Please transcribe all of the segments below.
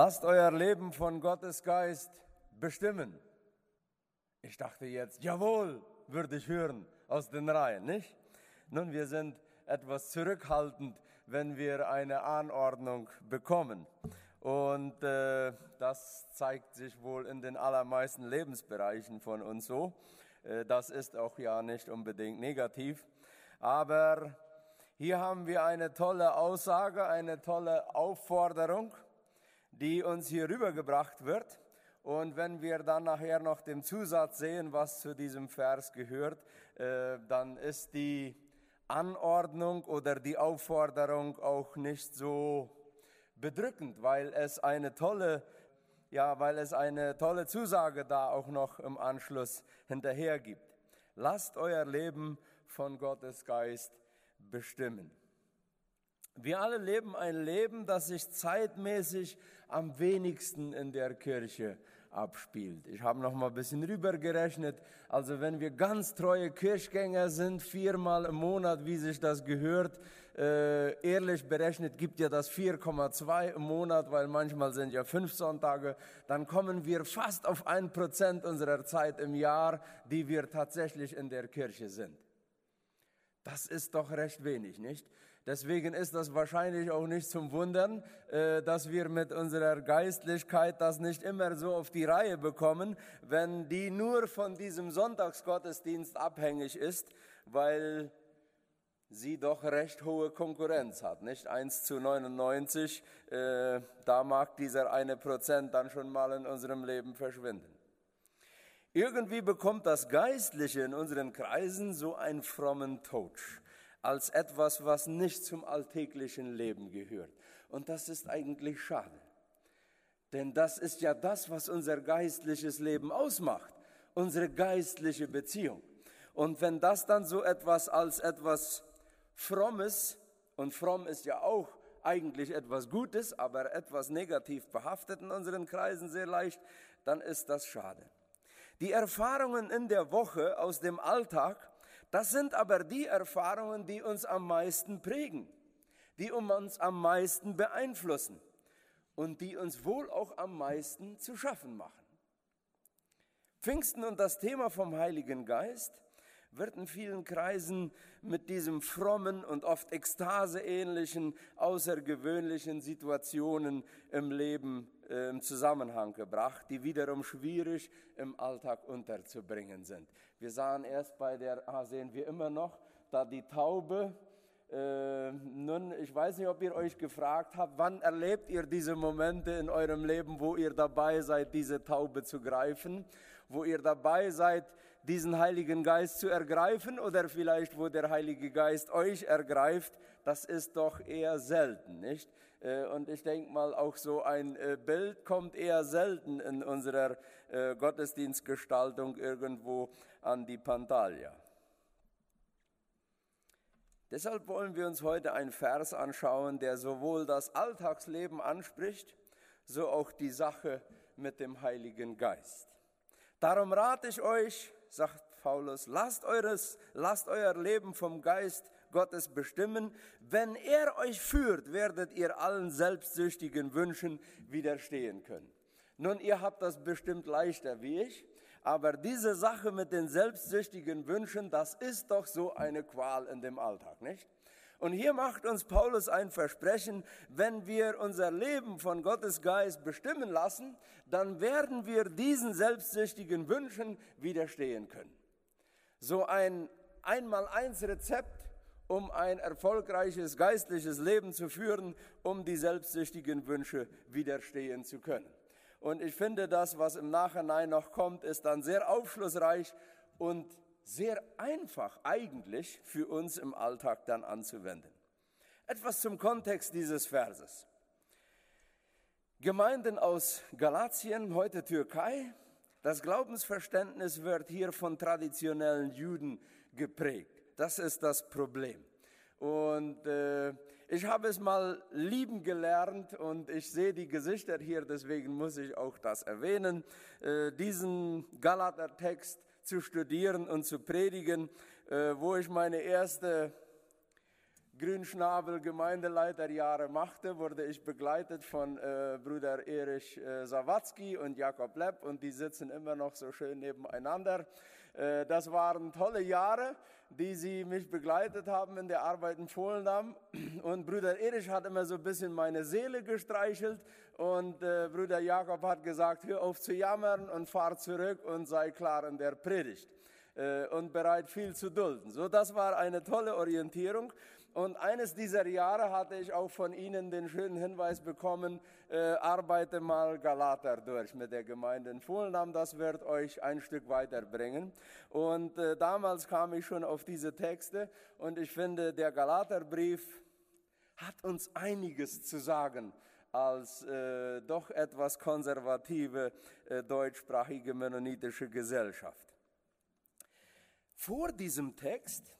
Lasst euer Leben von Gottes Geist bestimmen. Ich dachte jetzt, jawohl, würde ich hören aus den Reihen, nicht? Nun, wir sind etwas zurückhaltend, wenn wir eine Anordnung bekommen. Und äh, das zeigt sich wohl in den allermeisten Lebensbereichen von uns so. Äh, das ist auch ja nicht unbedingt negativ. Aber hier haben wir eine tolle Aussage, eine tolle Aufforderung, die uns hier rübergebracht wird. Und wenn wir dann nachher noch den Zusatz sehen, was zu diesem Vers gehört, äh, dann ist die Anordnung oder die Aufforderung auch nicht so bedrückend, weil es eine tolle, ja, weil es eine tolle Zusage da auch noch im Anschluss hinterher gibt. Lasst euer Leben von Gottes Geist bestimmen. Wir alle leben ein Leben, das sich zeitmäßig am wenigsten in der Kirche abspielt. Ich habe noch mal ein bisschen rübergerechnet. Also wenn wir ganz treue Kirchgänger sind, viermal im Monat, wie sich das gehört, äh, ehrlich berechnet gibt ja das 4,2 im Monat, weil manchmal sind ja fünf Sonntage, dann kommen wir fast auf ein Prozent unserer Zeit im Jahr, die wir tatsächlich in der Kirche sind. Das ist doch recht wenig, nicht? Deswegen ist das wahrscheinlich auch nicht zum Wundern, äh, dass wir mit unserer Geistlichkeit das nicht immer so auf die Reihe bekommen, wenn die nur von diesem Sonntagsgottesdienst abhängig ist, weil sie doch recht hohe Konkurrenz hat, nicht? 1 zu 99, äh, da mag dieser eine Prozent dann schon mal in unserem Leben verschwinden. Irgendwie bekommt das Geistliche in unseren Kreisen so einen frommen Touch als etwas, was nicht zum alltäglichen Leben gehört. Und das ist eigentlich schade. Denn das ist ja das, was unser geistliches Leben ausmacht, unsere geistliche Beziehung. Und wenn das dann so etwas als etwas Frommes, und fromm ist ja auch eigentlich etwas Gutes, aber etwas negativ behaftet in unseren Kreisen sehr leicht, dann ist das schade. Die Erfahrungen in der Woche aus dem Alltag das sind aber die Erfahrungen, die uns am meisten prägen, die uns am meisten beeinflussen und die uns wohl auch am meisten zu schaffen machen. Pfingsten und das Thema vom Heiligen Geist wird in vielen Kreisen mit diesem frommen und oft ekstaseähnlichen, außergewöhnlichen Situationen im Leben im Zusammenhang gebracht, die wiederum schwierig im Alltag unterzubringen sind. Wir sahen erst bei der, ah, sehen wir immer noch, da die Taube. Äh, nun, ich weiß nicht, ob ihr euch gefragt habt, wann erlebt ihr diese Momente in eurem Leben, wo ihr dabei seid, diese Taube zu greifen, wo ihr dabei seid, diesen Heiligen Geist zu ergreifen oder vielleicht, wo der Heilige Geist euch ergreift, das ist doch eher selten, nicht? Äh, und ich denke mal, auch so ein äh, Bild kommt eher selten in unserer äh, Gottesdienstgestaltung irgendwo an die Pantalia. Deshalb wollen wir uns heute einen Vers anschauen, der sowohl das Alltagsleben anspricht, so auch die Sache mit dem Heiligen Geist. Darum rate ich euch, sagt Paulus, lasst, eures, lasst euer Leben vom Geist Gottes bestimmen. Wenn er euch führt, werdet ihr allen selbstsüchtigen Wünschen widerstehen können. Nun, ihr habt das bestimmt leichter wie ich, aber diese Sache mit den selbstsüchtigen Wünschen, das ist doch so eine Qual in dem Alltag, nicht? Und hier macht uns Paulus ein Versprechen, wenn wir unser Leben von Gottes Geist bestimmen lassen, dann werden wir diesen selbstsüchtigen Wünschen widerstehen können. So ein einmal-eins Rezept, um ein erfolgreiches geistliches Leben zu führen, um die selbstsüchtigen Wünsche widerstehen zu können. Und ich finde, das, was im Nachhinein noch kommt, ist dann sehr aufschlussreich und sehr einfach eigentlich für uns im Alltag dann anzuwenden. Etwas zum Kontext dieses Verses. Gemeinden aus Galatien, heute Türkei, das Glaubensverständnis wird hier von traditionellen Juden geprägt. Das ist das Problem. Und äh, ich habe es mal lieben gelernt und ich sehe die Gesichter hier, deswegen muss ich auch das erwähnen, äh, diesen Galater-Text zu studieren und zu predigen, äh, wo ich meine erste Grünschnabel Gemeindeleiterjahre machte, wurde ich begleitet von äh, Bruder Erich äh, Sawatzki und Jakob Lepp und die sitzen immer noch so schön nebeneinander. Äh, das waren tolle Jahre, die sie mich begleitet haben in der Arbeit in Fohlendamm. Und Bruder Erich hat immer so ein bisschen meine Seele gestreichelt und äh, Bruder Jakob hat gesagt, hör auf zu jammern und fahr zurück und sei klar in der Predigt äh, und bereit viel zu dulden. So, das war eine tolle Orientierung. Und eines dieser Jahre hatte ich auch von Ihnen den schönen Hinweis bekommen, äh, arbeite mal Galater durch mit der Gemeinde in Fulnam, das wird euch ein Stück weiterbringen. Und äh, damals kam ich schon auf diese Texte und ich finde, der Galaterbrief hat uns einiges zu sagen als äh, doch etwas konservative äh, deutschsprachige mennonitische Gesellschaft. Vor diesem Text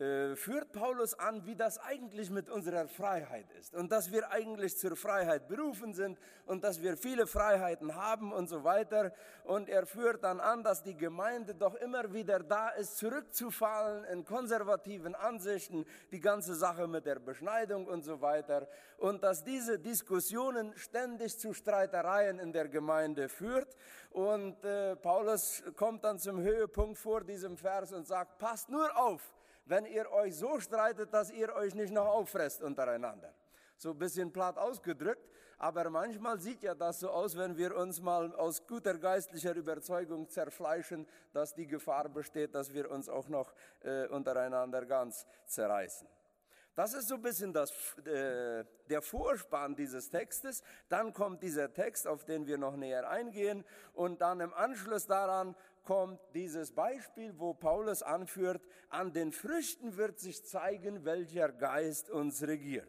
äh, führt Paulus an, wie das eigentlich mit unserer Freiheit ist und dass wir eigentlich zur Freiheit berufen sind und dass wir viele Freiheiten haben und so weiter. Und er führt dann an, dass die Gemeinde doch immer wieder da ist, zurückzufallen in konservativen Ansichten, die ganze Sache mit der Beschneidung und so weiter. Und dass diese Diskussionen ständig zu Streitereien in der Gemeinde führt. Und äh, Paulus kommt dann zum Höhepunkt vor diesem Vers und sagt, passt nur auf, wenn ihr euch so streitet, dass ihr euch nicht noch auffresst untereinander. So ein bisschen platt ausgedrückt, aber manchmal sieht ja das so aus, wenn wir uns mal aus guter geistlicher Überzeugung zerfleischen, dass die Gefahr besteht, dass wir uns auch noch äh, untereinander ganz zerreißen. Das ist so ein bisschen das, äh, der Vorspann dieses Textes. Dann kommt dieser Text, auf den wir noch näher eingehen. Und dann im Anschluss daran kommt dieses Beispiel, wo Paulus anführt, an den Früchten wird sich zeigen, welcher Geist uns regiert.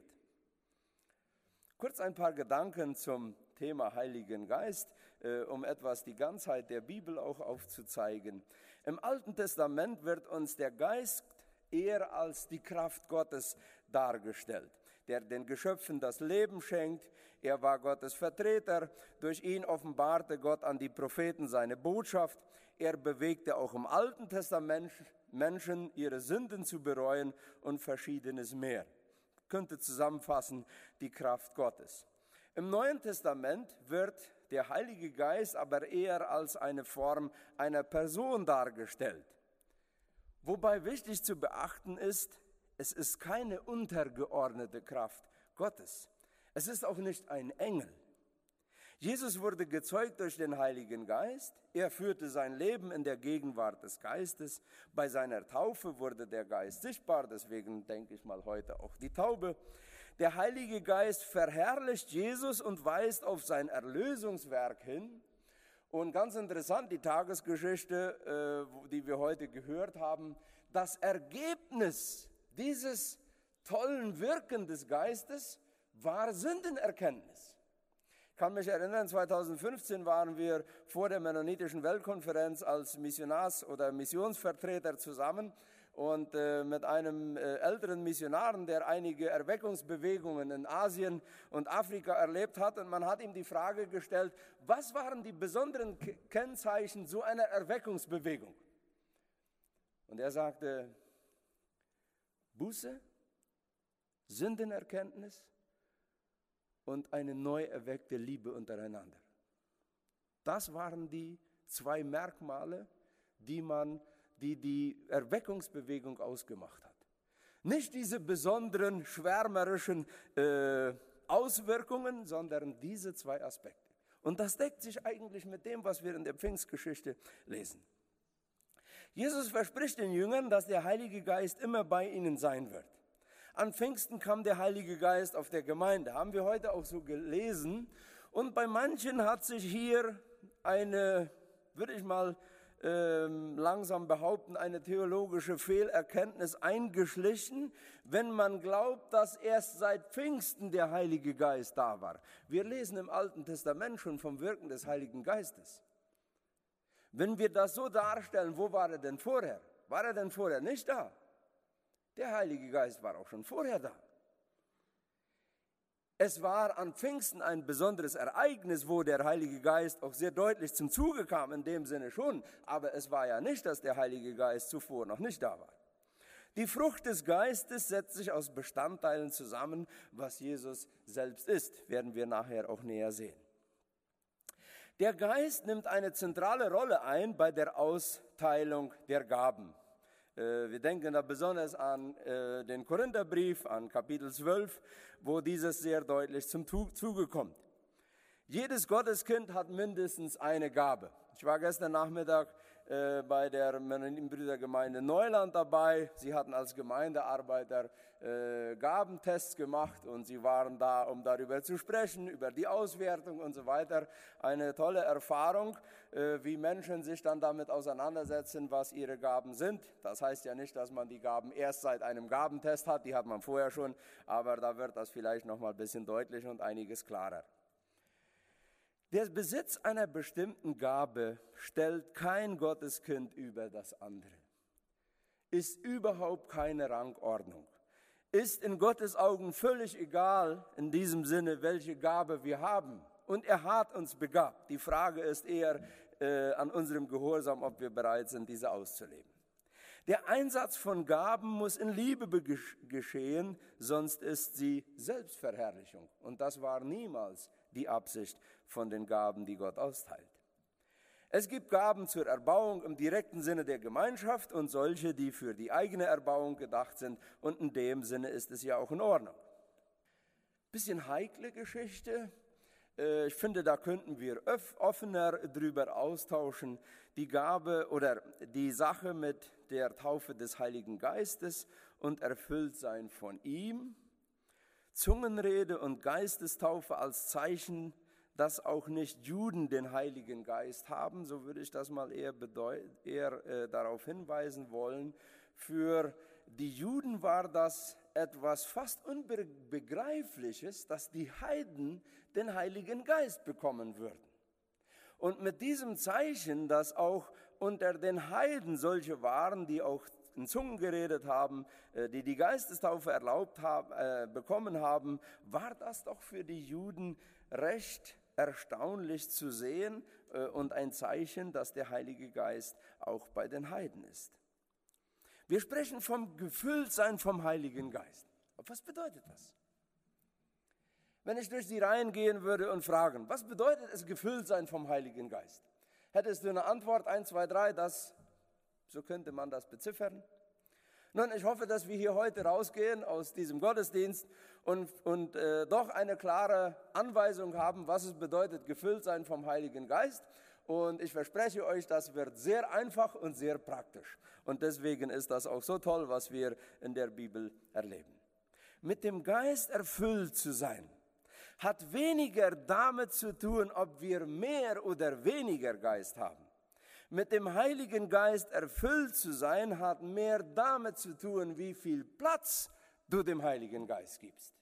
Kurz ein paar Gedanken zum Thema Heiligen Geist, äh, um etwas die Ganzheit der Bibel auch aufzuzeigen. Im Alten Testament wird uns der Geist eher als die Kraft Gottes dargestellt, der den Geschöpfen das Leben schenkt. Er war Gottes Vertreter. Durch ihn offenbarte Gott an die Propheten seine Botschaft. Er bewegte auch im Alten Testament Menschen, ihre Sünden zu bereuen und verschiedenes mehr. Könnte zusammenfassen, die Kraft Gottes. Im Neuen Testament wird der Heilige Geist aber eher als eine Form einer Person dargestellt. Wobei wichtig zu beachten ist, es ist keine untergeordnete Kraft Gottes. Es ist auch nicht ein Engel. Jesus wurde gezeugt durch den Heiligen Geist. Er führte sein Leben in der Gegenwart des Geistes. Bei seiner Taufe wurde der Geist sichtbar, deswegen denke ich mal heute auch die Taube. Der Heilige Geist verherrlicht Jesus und weist auf sein Erlösungswerk hin. Und ganz interessant, die Tagesgeschichte, äh, die wir heute gehört haben, das Ergebnis dieses tollen Wirken des Geistes war Sündenerkenntnis kann mich erinnern, 2015 waren wir vor der Mennonitischen Weltkonferenz als Missionars- oder Missionsvertreter zusammen und äh, mit einem äh, älteren Missionaren, der einige Erweckungsbewegungen in Asien und Afrika erlebt hat. Und man hat ihm die Frage gestellt, was waren die besonderen K Kennzeichen so einer Erweckungsbewegung? Und er sagte, Buße, Sündenerkenntnis und eine neu erweckte Liebe untereinander. Das waren die zwei Merkmale, die man, die die Erweckungsbewegung ausgemacht hat. Nicht diese besonderen schwärmerischen äh, Auswirkungen, sondern diese zwei Aspekte. Und das deckt sich eigentlich mit dem, was wir in der Pfingstgeschichte lesen. Jesus verspricht den Jüngern, dass der Heilige Geist immer bei ihnen sein wird. An Pfingsten kam der Heilige Geist auf der Gemeinde. Haben wir heute auch so gelesen. Und bei manchen hat sich hier eine, würde ich mal ähm, langsam behaupten, eine theologische Fehlerkenntnis eingeschlichen, wenn man glaubt, dass erst seit Pfingsten der Heilige Geist da war. Wir lesen im Alten Testament schon vom Wirken des Heiligen Geistes. Wenn wir das so darstellen, wo war er denn vorher? War er denn vorher nicht da? Der Heilige Geist war auch schon vorher da. Es war an Pfingsten ein besonderes Ereignis, wo der Heilige Geist auch sehr deutlich zum Zuge kam, in dem Sinne schon. Aber es war ja nicht, dass der Heilige Geist zuvor noch nicht da war. Die Frucht des Geistes setzt sich aus Bestandteilen zusammen, was Jesus selbst ist, werden wir nachher auch näher sehen. Der Geist nimmt eine zentrale Rolle ein bei der Austeilung der Gaben. Äh, wir denken da besonders an äh, den Korintherbrief, an Kapitel 12, wo dieses sehr deutlich zum Zuge kommt. Jedes Gotteskind hat mindestens eine Gabe. Ich war gestern Nachmittag äh, bei der Brüdergemeinde Neuland dabei. Sie hatten als Gemeindearbeiter äh, Gabentests gemacht und sie waren da, um darüber zu sprechen, über die Auswertung und so weiter. Eine tolle Erfahrung, äh, wie Menschen sich dann damit auseinandersetzen, was ihre Gaben sind. Das heißt ja nicht, dass man die Gaben erst seit einem Gabentest hat, die hat man vorher schon, aber da wird das vielleicht noch mal ein bisschen deutlicher und einiges klarer. Der Besitz einer bestimmten Gabe stellt kein Gotteskind über das andere, ist überhaupt keine Rangordnung, ist in Gottes Augen völlig egal in diesem Sinne, welche Gabe wir haben. Und er hat uns begabt. Die Frage ist eher äh, an unserem Gehorsam, ob wir bereit sind, diese auszuleben. Der Einsatz von Gaben muss in Liebe geschehen, sonst ist sie Selbstverherrlichung. Und das war niemals die Absicht von den Gaben, die Gott austeilt. Es gibt Gaben zur Erbauung im direkten Sinne der Gemeinschaft und solche, die für die eigene Erbauung gedacht sind. Und in dem Sinne ist es ja auch in Ordnung. Bisschen heikle Geschichte. Äh, ich finde, da könnten wir offener drüber austauschen. Die Gabe oder die Sache mit der Taufe des Heiligen Geistes und erfüllt sein von ihm Zungenrede und Geistestaufe als Zeichen, dass auch nicht Juden den Heiligen Geist haben, so würde ich das mal eher, eher äh, darauf hinweisen wollen. Für die Juden war das etwas fast Unbegreifliches, dass die Heiden den Heiligen Geist bekommen würden. Und mit diesem Zeichen, dass auch unter den Heiden solche waren, die auch in Zungen geredet haben, äh, die die Geistestaufe erlaubt haben, äh, bekommen haben, war das doch für die Juden recht erstaunlich zu sehen äh, und ein Zeichen, dass der Heilige Geist auch bei den Heiden ist. Wir sprechen vom Gefülltsein vom Heiligen Geist. Was bedeutet das? Wenn ich durch die Reihen gehen würde und fragen, was bedeutet es Gefülltsein vom Heiligen Geist? Hättest du eine Antwort, 1, 2, 3, das so könnte man das beziffern. Nun, ich hoffe, dass wir hier heute rausgehen aus diesem Gottesdienst und, und äh, doch eine klare Anweisung haben, was es bedeutet, gefüllt sein vom Heiligen Geist. Und ich verspreche euch, das wird sehr einfach und sehr praktisch. Und deswegen ist das auch so toll, was wir in der Bibel erleben. Mit dem Geist erfüllt zu sein, hat weniger damit zu tun, ob wir mehr oder weniger Geist haben mit dem Heiligen Geist erfüllt zu sein, hat mehr damit zu tun, wie viel Platz du dem Heiligen Geist gibst.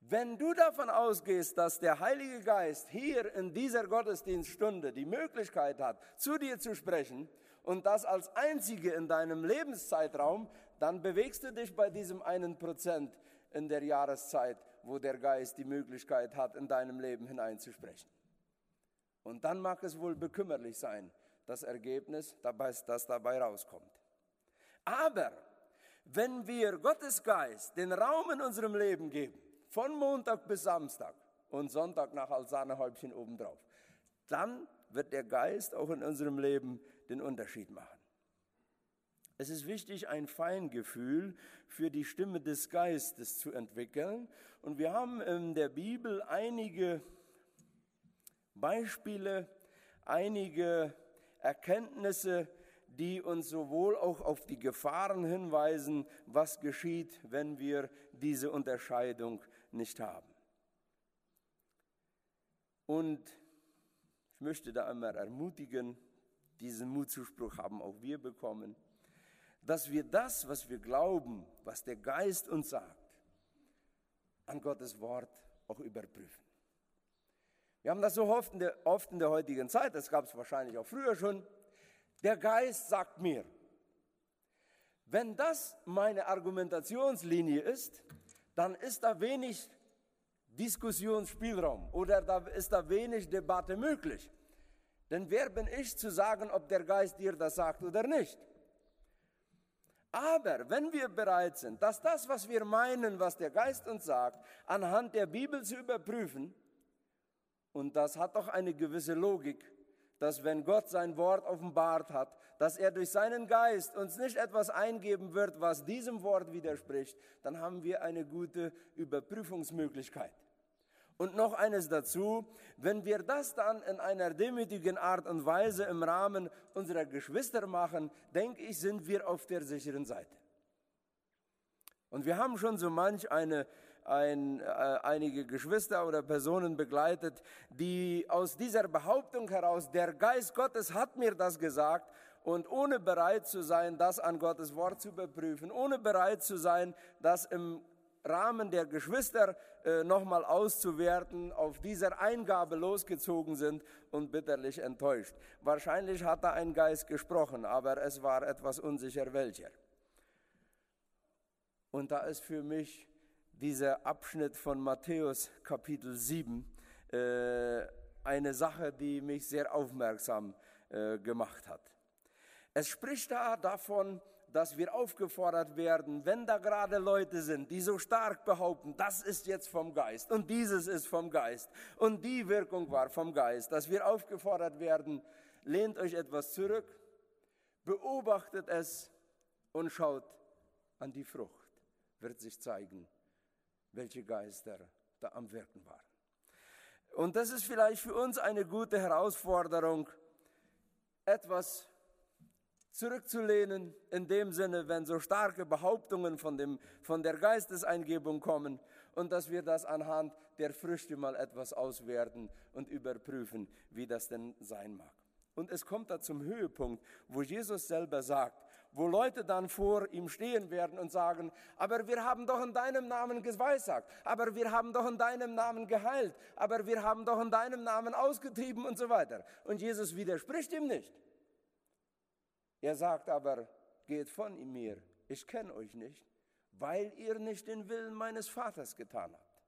Wenn du davon ausgehst, dass der Heilige Geist hier in dieser Gottesdienststunde die Möglichkeit hat, zu dir zu sprechen und das als einzige in deinem Lebenszeitraum, dann bewegst du dich bei diesem einen Prozent in der Jahreszeit, wo der Geist die Möglichkeit hat, in deinem Leben hineinzusprechen. Und dann mag es wohl bekümmerlich sein, das Ergebnis, das dabei rauskommt. Aber wenn wir Gottes Geist den Raum in unserem Leben geben, von Montag bis Samstag und Sonntag nach als Sahnehäubchen obendrauf, dann wird der Geist auch in unserem Leben den Unterschied machen. Es ist wichtig, ein Feingefühl für die Stimme des Geistes zu entwickeln. Und wir haben in der Bibel einige Beispiele, einige Erkenntnisse, die uns sowohl auch auf die Gefahren hinweisen, was geschieht, wenn wir diese Unterscheidung nicht haben. Und ich möchte da einmal ermutigen, diesen Mutzuspruch haben auch wir bekommen, dass wir das, was wir glauben, was der Geist uns sagt, an Gottes Wort auch überprüfen. Wir haben das so oft in, der, oft in der heutigen Zeit, das gab es wahrscheinlich auch früher schon. Der Geist sagt mir, wenn das meine Argumentationslinie ist, dann ist da wenig Diskussionsspielraum oder da ist da wenig Debatte möglich. Denn wer bin ich zu sagen, ob der Geist dir das sagt oder nicht? Aber wenn wir bereit sind, dass das, was wir meinen, was der Geist uns sagt, anhand der Bibel zu überprüfen, und das hat doch eine gewisse Logik, dass wenn Gott sein Wort offenbart hat, dass er durch seinen Geist uns nicht etwas eingeben wird, was diesem Wort widerspricht, dann haben wir eine gute Überprüfungsmöglichkeit. Und noch eines dazu, wenn wir das dann in einer demütigen Art und Weise im Rahmen unserer Geschwister machen, denke ich, sind wir auf der sicheren Seite. Und wir haben schon so manch eine, ein, äh, einige Geschwister oder Personen begleitet, die aus dieser Behauptung heraus, der Geist Gottes hat mir das gesagt, und ohne bereit zu sein, das an Gottes Wort zu überprüfen, ohne bereit zu sein, das im Rahmen der Geschwister äh, nochmal auszuwerten, auf dieser Eingabe losgezogen sind und bitterlich enttäuscht. Wahrscheinlich hat da ein Geist gesprochen, aber es war etwas unsicher welcher. Und da ist für mich dieser Abschnitt von Matthäus Kapitel 7 äh, eine Sache, die mich sehr aufmerksam äh, gemacht hat. Es spricht da davon, dass wir aufgefordert werden, wenn da gerade Leute sind, die so stark behaupten, das ist jetzt vom Geist und dieses ist vom Geist und die Wirkung war vom Geist, dass wir aufgefordert werden, lehnt euch etwas zurück, beobachtet es und schaut an die Frucht, wird sich zeigen, welche Geister da am Wirken waren. Und das ist vielleicht für uns eine gute Herausforderung, etwas zurückzulehnen, in dem Sinne, wenn so starke Behauptungen von, dem, von der Geisteseingebung kommen und dass wir das anhand der Früchte mal etwas auswerten und überprüfen, wie das denn sein mag. Und es kommt da zum Höhepunkt, wo Jesus selber sagt, wo Leute dann vor ihm stehen werden und sagen, aber wir haben doch in deinem Namen geweissagt, aber wir haben doch in deinem Namen geheilt, aber wir haben doch in deinem Namen ausgetrieben und so weiter. Und Jesus widerspricht ihm nicht. Er sagt aber, geht von mir, ich kenne euch nicht, weil ihr nicht den Willen meines Vaters getan habt.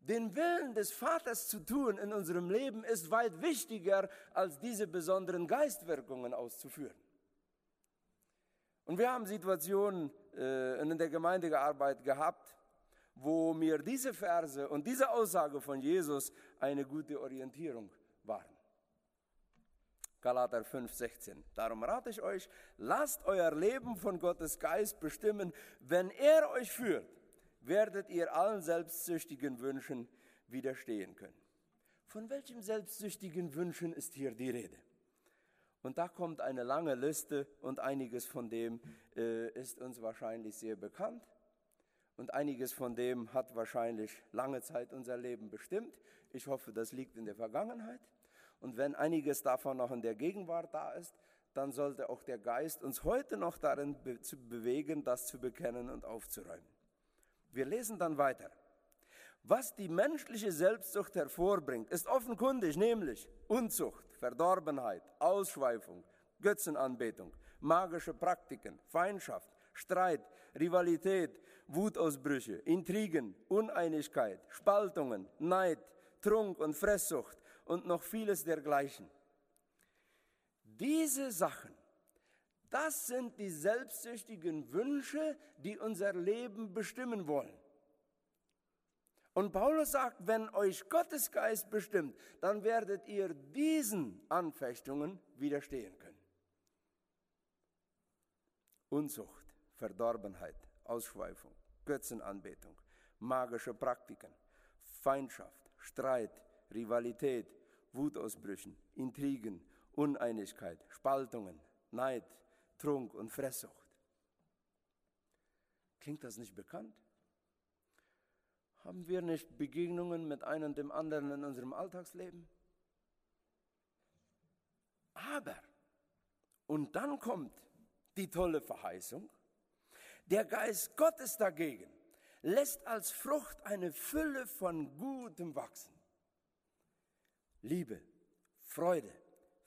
Den Willen des Vaters zu tun in unserem Leben ist weit wichtiger, als diese besonderen Geistwirkungen auszuführen. Und wir haben Situationen äh, in der Gemeindearbeit gehabt, wo mir diese Verse und diese Aussage von Jesus eine gute Orientierung waren. Galater 5, 16. Darum rate ich euch, lasst euer Leben von Gottes Geist bestimmen. Wenn er euch führt, werdet ihr allen selbstsüchtigen Wünschen widerstehen können. Von welchem selbstsüchtigen Wünschen ist hier die Rede? Und da kommt eine lange Liste und einiges von dem äh, ist uns wahrscheinlich sehr bekannt. Und einiges von dem hat wahrscheinlich lange Zeit unser Leben bestimmt. Ich hoffe, das liegt in der Vergangenheit. Und wenn einiges davon noch in der Gegenwart da ist, dann sollte auch der Geist uns heute noch darin be zu bewegen, das zu bekennen und aufzuräumen. Wir lesen dann weiter. Was die menschliche Selbstsucht hervorbringt, ist offenkundig, nämlich Unzucht, Verdorbenheit, Ausschweifung, Götzenanbetung, magische Praktiken, Feindschaft, Streit, Rivalität, Wutausbrüche, Intrigen, Uneinigkeit, Spaltungen, Neid, Trunk und Fresssucht, und noch vieles dergleichen. Diese Sachen, das sind die selbstsüchtigen Wünsche, die unser Leben bestimmen wollen. Und Paulus sagt, wenn euch Gottes Geist bestimmt, dann werdet ihr diesen Anfechtungen widerstehen können. Unzucht, Verdorbenheit, Ausschweifung, Götzenanbetung, magische Praktiken, Feindschaft, Streit, Rivalität, Wutausbrüchen, Intrigen, Uneinigkeit, Spaltungen, Neid, Trunk und Fresssucht. Klingt das nicht bekannt? Haben wir nicht Begegnungen mit einem und dem anderen in unserem Alltagsleben? Aber, und dann kommt die tolle Verheißung, der Geist Gottes dagegen lässt als Frucht eine Fülle von Gutem wachsen. Liebe, Freude,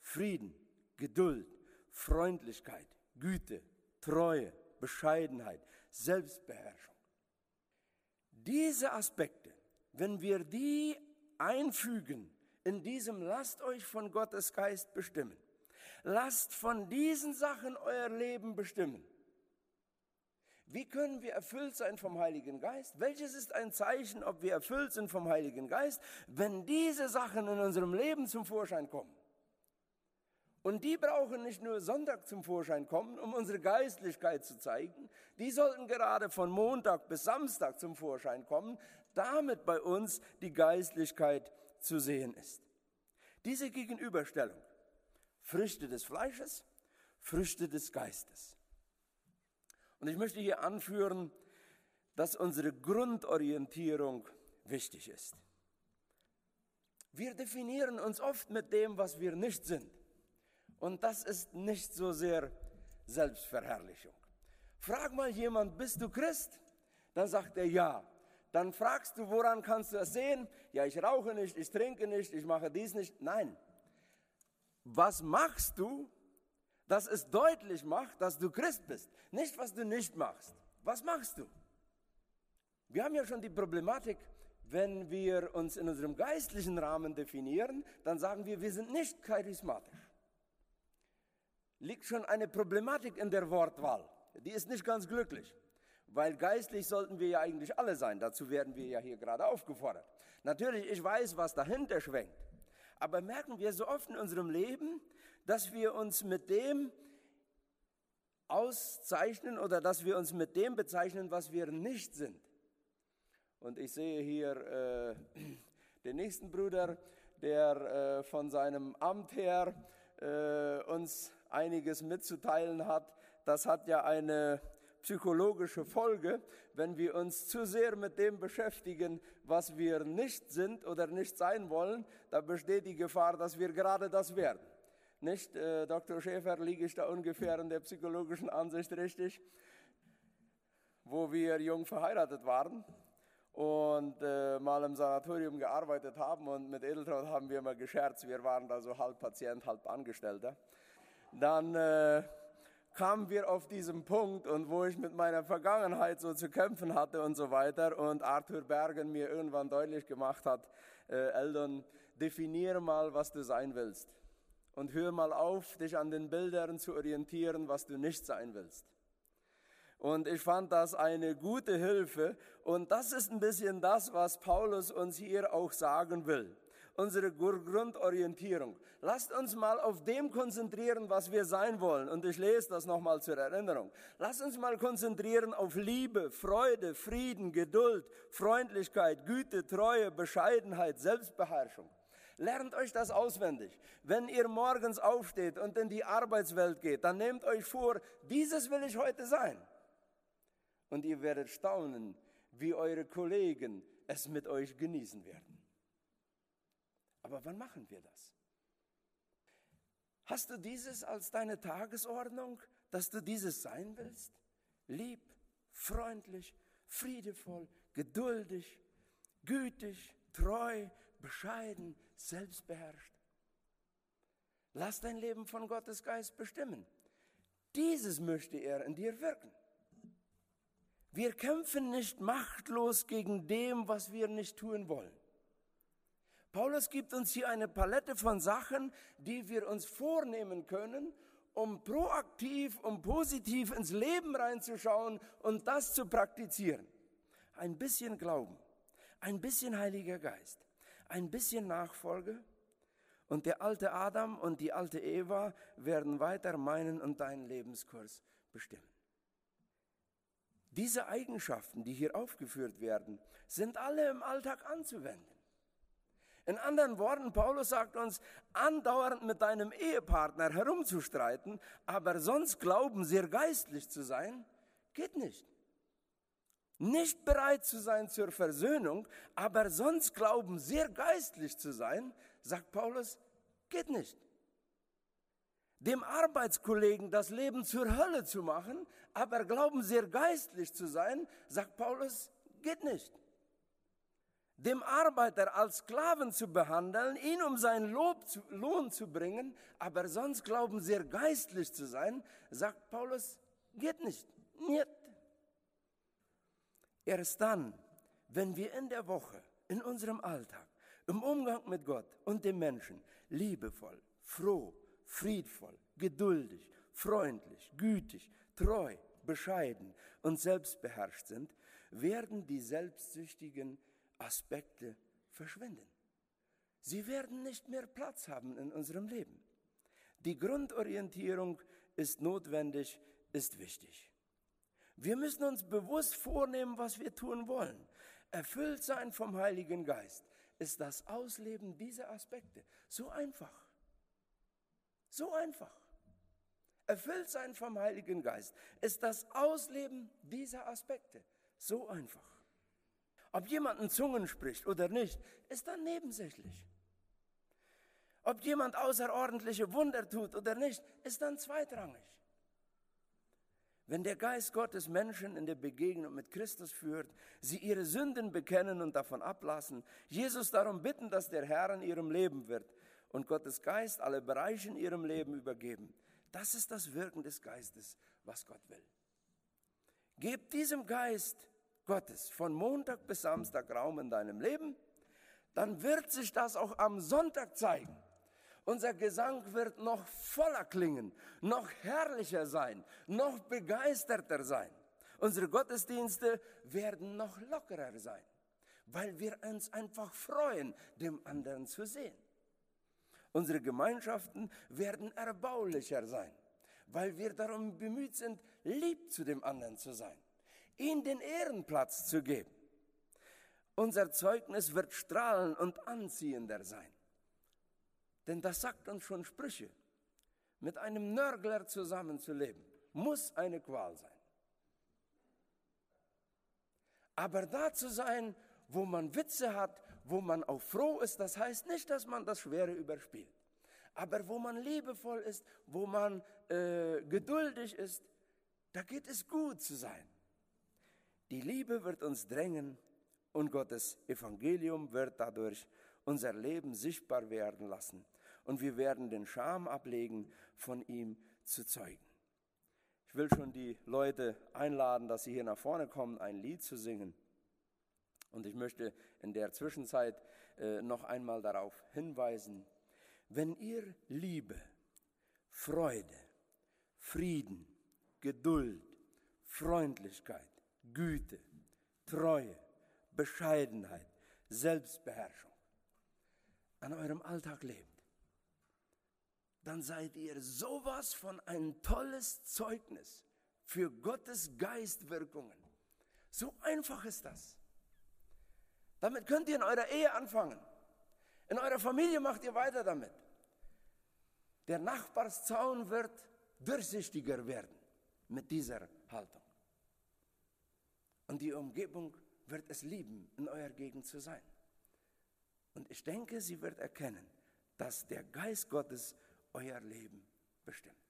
Frieden, Geduld, Freundlichkeit, Güte, Treue, Bescheidenheit, Selbstbeherrschung. Diese Aspekte, wenn wir die einfügen in diesem lasst euch von Gottes Geist bestimmen, lasst von diesen Sachen euer Leben bestimmen, Wie können wir erfüllt sein vom Heiligen Geist? Welches ist ein Zeichen, ob wir erfüllt sind vom Heiligen Geist, wenn diese Sachen in unserem Leben zum Vorschein kommen? Und die brauchen nicht nur Sonntag zum Vorschein kommen, um unsere Geistlichkeit zu zeigen, die sollten gerade von Montag bis Samstag zum Vorschein kommen, damit bei uns die Geistlichkeit zu sehen ist. Diese Gegenüberstellung, Früchte des Fleisches, Früchte des Geistes. Und ich möchte hier anführen, dass unsere Grundorientierung wichtig ist. Wir definieren uns oft mit dem, was wir nicht sind. Und das ist nicht so sehr Selbstverherrlichung. Frag mal jemand, bist du Christ? Dann sagt er ja. Dann fragst du, woran kannst du es sehen? Ja, ich rauche nicht, ich trinke nicht, ich mache dies nicht. Nein. Was machst du, dass es deutlich macht, dass du Christ bist? Nicht, was du nicht machst. Was machst du? Wir haben ja schon die Problematik, wenn wir uns in unserem geistlichen Rahmen definieren, dann sagen wir, wir sind nicht charismatisch. Liegt schon eine Problematik in der Wortwahl. Die ist nicht ganz glücklich. Weil geistlich sollten wir ja eigentlich alle sein. Dazu werden wir ja hier gerade aufgefordert. Natürlich, ich weiß, was dahinter schwenkt. Aber merken wir so oft in unserem Leben, dass wir uns mit dem auszeichnen oder dass wir uns mit dem bezeichnen, was wir nicht sind. Und ich sehe hier äh, den nächsten Bruder, der äh, von seinem Amt her äh, uns einiges mitzuteilen hat. Das hat ja eine psychologische Folge, wenn wir uns zu sehr mit dem beschäftigen, was wir nicht sind oder nicht sein wollen, da besteht die Gefahr, dass wir gerade das werden. Nicht, äh, Dr. Schäfer, liege ich da ungefähr in der psychologischen Ansicht richtig, wo wir jung verheiratet waren und äh, mal im Sanatorium gearbeitet haben und mit Edeltraut haben wir mal gescherzt, wir waren da so halb Patient, halb Angestellter. Dann äh, kamen wir auf diesen Punkt und wo ich mit meiner Vergangenheit so zu kämpfen hatte und so weiter und Arthur Bergen mir irgendwann deutlich gemacht hat, äh, Eldon, definiere mal, was du sein willst und hör mal auf, dich an den Bildern zu orientieren, was du nicht sein willst. Und ich fand das eine gute Hilfe und das ist ein bisschen das, was Paulus uns hier auch sagen will unsere Grundorientierung. Lasst uns mal auf dem konzentrieren, was wir sein wollen. Und ich lese das nochmal zur Erinnerung. Lasst uns mal konzentrieren auf Liebe, Freude, Frieden, Geduld, Freundlichkeit, Güte, Treue, Bescheidenheit, Selbstbeherrschung. Lernt euch das auswendig. Wenn ihr morgens aufsteht und in die Arbeitswelt geht, dann nehmt euch vor, dieses will ich heute sein. Und ihr werdet staunen, wie eure Kollegen es mit euch genießen werden. Aber wann machen wir das? Hast du dieses als deine Tagesordnung, dass du dieses sein willst? Lieb, freundlich, friedevoll, geduldig, gütig, treu, bescheiden, selbstbeherrscht. Lass dein Leben von Gottes Geist bestimmen. Dieses möchte er in dir wirken. Wir kämpfen nicht machtlos gegen dem, was wir nicht tun wollen. Paulus gibt uns hier eine Palette von Sachen, die wir uns vornehmen können, um proaktiv, um positiv ins Leben reinzuschauen und das zu praktizieren. Ein bisschen Glauben, ein bisschen Heiliger Geist, ein bisschen Nachfolge und der alte Adam und die alte Eva werden weiter meinen und deinen Lebenskurs bestimmen. Diese Eigenschaften, die hier aufgeführt werden, sind alle im Alltag anzuwenden. In anderen Worten, Paulus sagt uns, andauernd mit deinem Ehepartner herumzustreiten, aber sonst glauben, sehr geistlich zu sein, geht nicht. Nicht bereit zu sein zur Versöhnung, aber sonst glauben, sehr geistlich zu sein, sagt Paulus, geht nicht. Dem Arbeitskollegen das Leben zur Hölle zu machen, aber glauben, sehr geistlich zu sein, sagt Paulus, geht nicht dem Arbeiter als Sklaven zu behandeln, ihn um seinen Lob zu, Lohn zu bringen, aber sonst glauben sehr geistlich zu sein, sagt Paulus, geht nicht. Niet. Erst dann, wenn wir in der Woche, in unserem Alltag, im Umgang mit Gott und den Menschen liebevoll, froh, friedvoll, geduldig, freundlich, gütig, treu, bescheiden und selbstbeherrscht sind, werden die selbstsüchtigen Aspekte verschwinden. Sie werden nicht mehr Platz haben in unserem Leben. Die Grundorientierung ist notwendig, ist wichtig. Wir müssen uns bewusst vornehmen, was wir tun wollen. Erfüllt sein vom Heiligen Geist ist das Ausleben dieser Aspekte. So einfach. So einfach. Erfüllt sein vom Heiligen Geist ist das Ausleben dieser Aspekte. So einfach. Ob jemand in Zungen spricht oder nicht, ist dann nebensächlich. Ob jemand außerordentliche Wunder tut oder nicht, ist dann zweitrangig. Wenn der Geist Gottes Menschen in der Begegnung mit Christus führt, sie ihre Sünden bekennen und davon ablassen, Jesus darum bitten, dass der Herr in ihrem Leben wird und Gottes Geist alle Bereiche in ihrem Leben übergeben, das ist das Wirken des Geistes, was Gott will. Gebt diesem Geist Gottes von Montag bis Samstag Raum in deinem Leben, dann wird sich das auch am Sonntag zeigen. Unser Gesang wird noch voller klingen, noch herrlicher sein, noch begeisterter sein. Unsere Gottesdienste werden noch lockerer sein, weil wir uns einfach freuen, dem anderen zu sehen. Unsere Gemeinschaften werden erbaulicher sein, weil wir darum bemüht sind, lieb zu dem anderen zu sein, ihm den Ehrenplatz zu geben. Unser Zeugnis wird strahlen und anziehender sein. Denn das sagt uns schon Sprüche. Mit einem Nörgler zusammenzuleben, muss eine Qual sein. Aber da zu sein, wo man Witze hat, wo man auch froh ist, das heißt nicht, dass man das Schwere überspielt. Aber wo man liebevoll ist, wo man äh, geduldig ist, da geht es gut zu sein. Die Liebe wird uns drängen und Gottes Evangelium wird dadurch unser Leben sichtbar werden lassen und wir werden den Scham ablegen, von ihm zu zeugen. Ich will schon die Leute einladen, dass sie hier nach vorne kommen, ein Lied zu singen. Und ich möchte in der Zwischenzeit äh, noch einmal darauf hinweisen, wenn ihr Liebe, Freude, Frieden, Geduld, Freundlichkeit, Güte, Treue, Bescheidenheit, Selbstbeherrschung an eurem Alltag lebt, dann seid ihr sowas von ein tolles Zeugnis für Gottes Geistwirkungen. So einfach ist das. Damit könnt ihr in eurer Ehe anfangen. In eurer Familie macht ihr weiter damit. Der Nachbarszaun wird durchsichtiger werden mit dieser Haltung. Und die Umgebung wird es lieben, in eurer Gegend zu sein. Und ich denke, sie wird erkennen, dass der Geist Gottes euer Leben bestimmt.